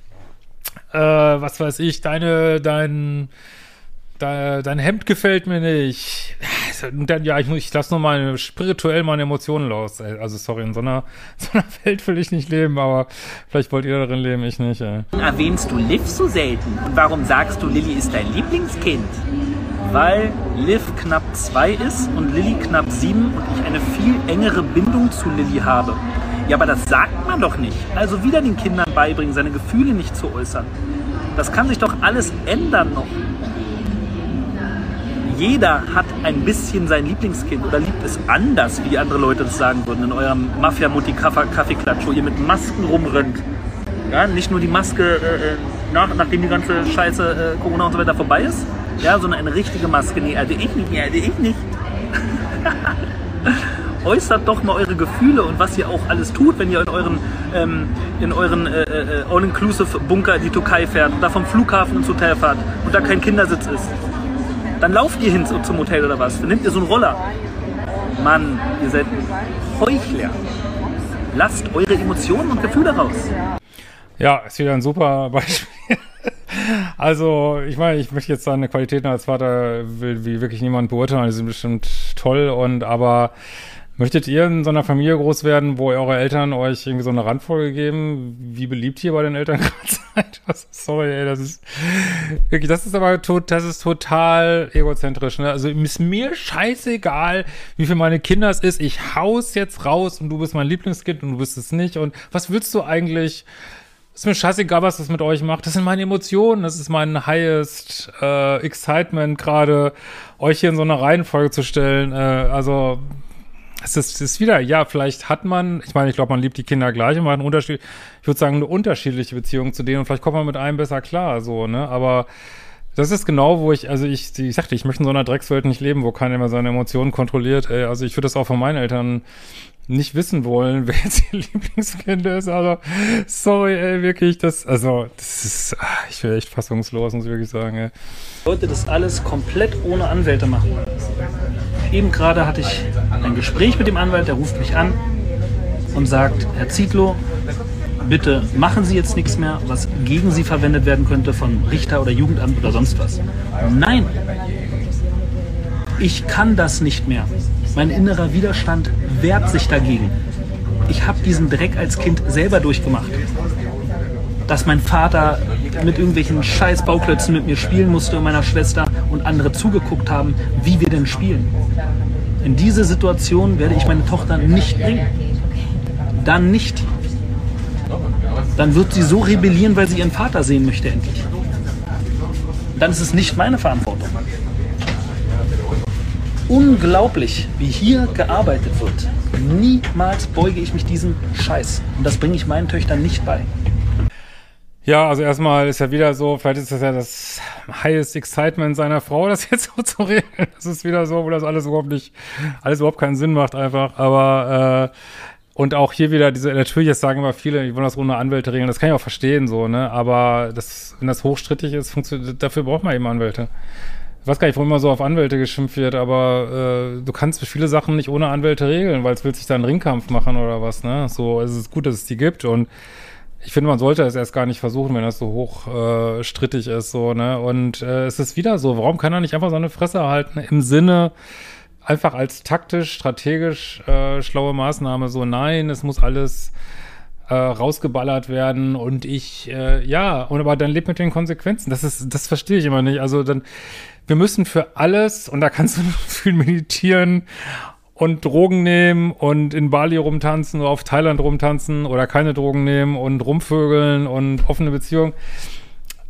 Äh, was weiß ich, deine, dein, dein, dein Hemd gefällt mir nicht. Und dann, ja, ich, ich lasse nur mal spirituell meine Emotionen los. Also, sorry, in so einer, <laughs> so einer Welt will ich nicht leben, aber vielleicht wollt ihr darin leben, ich nicht. Ey. Erwähnst du Liv so selten? Und warum sagst du, Lilly ist dein Lieblingskind? Weil Liv knapp 2 ist und Lilly knapp 7 und ich eine viel engere Bindung zu Lilly habe. Ja, aber das sagt man doch nicht. Also wieder den Kindern beibringen, seine Gefühle nicht zu äußern. Das kann sich doch alles ändern noch. Jeder hat ein bisschen sein Lieblingskind oder liebt es anders, wie andere Leute das sagen würden, in eurem Mafia-Mutti-Kaffeeklatsch, wo ihr mit Masken rumrennt. Ja, nicht nur die Maske, äh, äh nach, nachdem die ganze Scheiße äh, Corona und so weiter vorbei ist, ja, sondern eine richtige Maske. Nee, also ich nicht, nee, also ich nicht. <laughs> Äußert doch mal eure Gefühle und was ihr auch alles tut, wenn ihr in euren, ähm, in euren äh, äh, All-Inclusive-Bunker in die Türkei fährt und da vom Flughafen ins Hotel fahrt und da kein Kindersitz ist. Dann lauft ihr hin zum Hotel oder was. Dann nehmt ihr so einen Roller. Mann, ihr seid Heuchler. Lasst eure Emotionen und Gefühle raus. Ja, ist wieder ein super Beispiel. Also, ich meine, ich möchte jetzt seine Qualitäten als Vater will, wie wirklich niemand beurteilen, die sind bestimmt toll und aber Möchtet ihr in so einer Familie groß werden, wo eure Eltern euch irgendwie so eine Randfolge geben, wie beliebt ihr bei den Eltern <laughs> gerade seid? Sorry, ey, das ist wirklich, das ist aber tot, das ist total egozentrisch, ne? Also ist mir scheißegal, wie viel meine Kinder es ist. Ich haus jetzt raus und du bist mein Lieblingskind und du bist es nicht. Und was willst du eigentlich? Ist mir scheißegal, was das mit euch macht. Das sind meine Emotionen. Das ist mein highest äh, excitement gerade, euch hier in so eine Reihenfolge zu stellen. Äh, also es ist, es ist wieder, ja, vielleicht hat man, ich meine, ich glaube, man liebt die Kinder gleich und man hat einen Unterschied, ich würde sagen, eine unterschiedliche Beziehung zu denen und vielleicht kommt man mit einem besser klar, so, ne, aber das ist genau, wo ich, also ich, ich sagte, ich möchte in so einer Dreckswelt nicht leben, wo keiner mehr seine Emotionen kontrolliert, ey, also ich würde das auch von meinen Eltern nicht wissen wollen, <laughs> wer jetzt ihr Lieblingskind ist, also sorry, ey, wirklich, das, also, das ist, ach, ich bin echt fassungslos, muss ich wirklich sagen, ey. Ich wollte das alles komplett ohne Anwälte machen. Eben gerade hatte ich ein Gespräch mit dem Anwalt, der ruft mich an und sagt, Herr Zietlow, bitte machen Sie jetzt nichts mehr, was gegen Sie verwendet werden könnte von Richter oder Jugendamt oder sonst was. Nein, ich kann das nicht mehr. Mein innerer Widerstand wehrt sich dagegen. Ich habe diesen Dreck als Kind selber durchgemacht. Dass mein Vater mit irgendwelchen Scheißbauklötzen mit mir spielen musste und meiner Schwester und andere zugeguckt haben, wie wir denn spielen. In diese Situation werde ich meine Tochter nicht bringen. Dann nicht. Dann wird sie so rebellieren, weil sie ihren Vater sehen möchte endlich. Dann ist es nicht meine Verantwortung. Unglaublich, wie hier gearbeitet wird. Niemals beuge ich mich diesem Scheiß. Und das bringe ich meinen Töchtern nicht bei. Ja, also erstmal ist ja wieder so, vielleicht ist das ja das highest excitement seiner Frau, das jetzt so zu regeln. Das ist wieder so, wo das alles überhaupt nicht, alles überhaupt keinen Sinn macht einfach. Aber äh, und auch hier wieder diese, natürlich, das sagen immer viele, ich wollen das ohne Anwälte regeln, das kann ich auch verstehen, so, ne? Aber das, wenn das hochstrittig ist, funktioniert, dafür braucht man eben Anwälte. Ich weiß gar nicht, warum immer so auf Anwälte geschimpft wird, aber äh, du kannst viele Sachen nicht ohne Anwälte regeln, weil es will sich da einen Ringkampf machen oder was, ne? So, es ist gut, dass es die gibt und ich finde, man sollte es erst gar nicht versuchen, wenn das so hoch äh, strittig ist, so, ne? Und äh, es ist wieder so, warum kann er nicht einfach so eine Fresse halten im Sinne, einfach als taktisch, strategisch äh, schlaue Maßnahme, so, nein, es muss alles äh, rausgeballert werden und ich, äh, ja, und aber dann lebt mit den Konsequenzen. Das ist, das verstehe ich immer nicht. Also dann, wir müssen für alles, und da kannst du <laughs> viel meditieren und Drogen nehmen und in Bali rumtanzen oder auf Thailand rumtanzen oder keine Drogen nehmen und rumvögeln und offene Beziehung.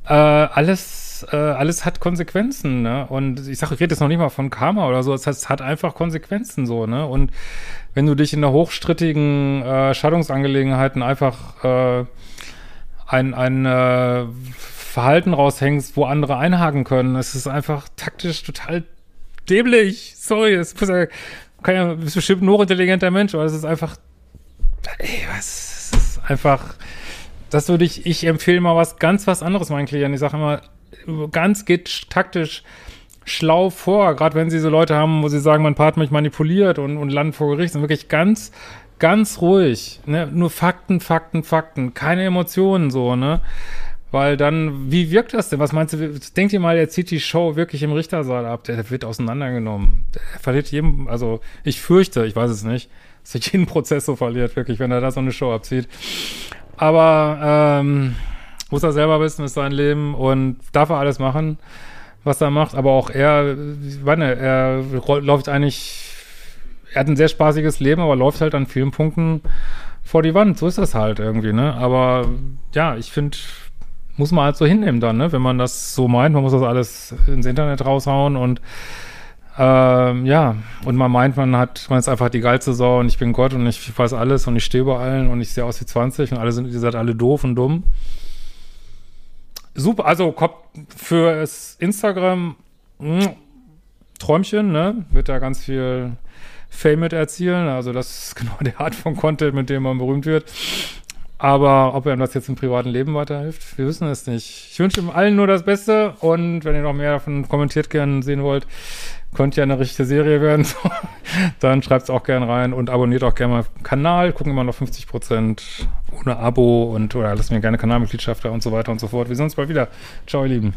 Äh, alles, äh, alles hat Konsequenzen, ne? Und ich sage, ich rede jetzt noch nicht mal von Karma oder so, es hat, es hat einfach Konsequenzen so, ne? Und wenn du dich in der hochstrittigen äh, Scheidungsangelegenheiten einfach äh, ein, ein äh, Verhalten raushängst, wo andere einhaken können, es ist einfach taktisch total dämlich. Sorry, es muss ja kann ja, bist bestimmt ein hochintelligenter Mensch, aber es ist einfach, ey, was, es ist einfach, das würde ich, ich empfehle mal was ganz was anderes meinen Klienten. Ich sage immer, ganz geht taktisch schlau vor, gerade wenn sie so Leute haben, wo sie sagen, mein Partner mich manipuliert und, und landen vor Gericht, sind wirklich ganz, ganz ruhig, ne? Nur Fakten, Fakten, Fakten, keine Emotionen so, ne? Weil dann, wie wirkt das denn? Was meinst du? Denkt ihr mal, er zieht die Show wirklich im Richtersaal ab? Der wird auseinandergenommen. Der verliert jedem, also ich fürchte, ich weiß es nicht, dass er jeden <laughs> Prozess so verliert, wirklich, wenn er da so eine Show abzieht. Aber ähm, muss er selber wissen, ist sein Leben und darf er alles machen, was er macht. Aber auch er, meine, er läuft eigentlich, er hat ein sehr spaßiges Leben, aber läuft halt an vielen Punkten vor die Wand. So ist das halt irgendwie, ne? Aber ja, ich finde muss man halt so hinnehmen dann, ne? Wenn man das so meint, man muss das alles ins Internet raushauen und ähm, ja, und man meint, man hat, man ist einfach die geilste Sau und ich bin Gott und ich weiß alles und ich stehe bei allen und ich sehe aus wie 20 und alle sind, ihr seid alle doof und dumm. Super, also für das Instagram mh, hm, Träumchen, ne? Wird da ganz viel Fame mit erzielen. Also das ist <laughs> genau der Art von Content, mit dem man berühmt wird. Aber ob einem das jetzt im privaten Leben weiterhilft, wir wissen es nicht. Ich wünsche allen nur das Beste und wenn ihr noch mehr davon kommentiert gerne sehen wollt, könnte ja eine richtige Serie werden. <laughs> Dann schreibt es auch gerne rein und abonniert auch gerne mal den Kanal. Gucken immer noch 50 Prozent ohne Abo und oder lasst mir gerne Kanalmitgliedschaft da und so weiter und so fort. Wir sehen uns bald wieder. Ciao, ihr Lieben.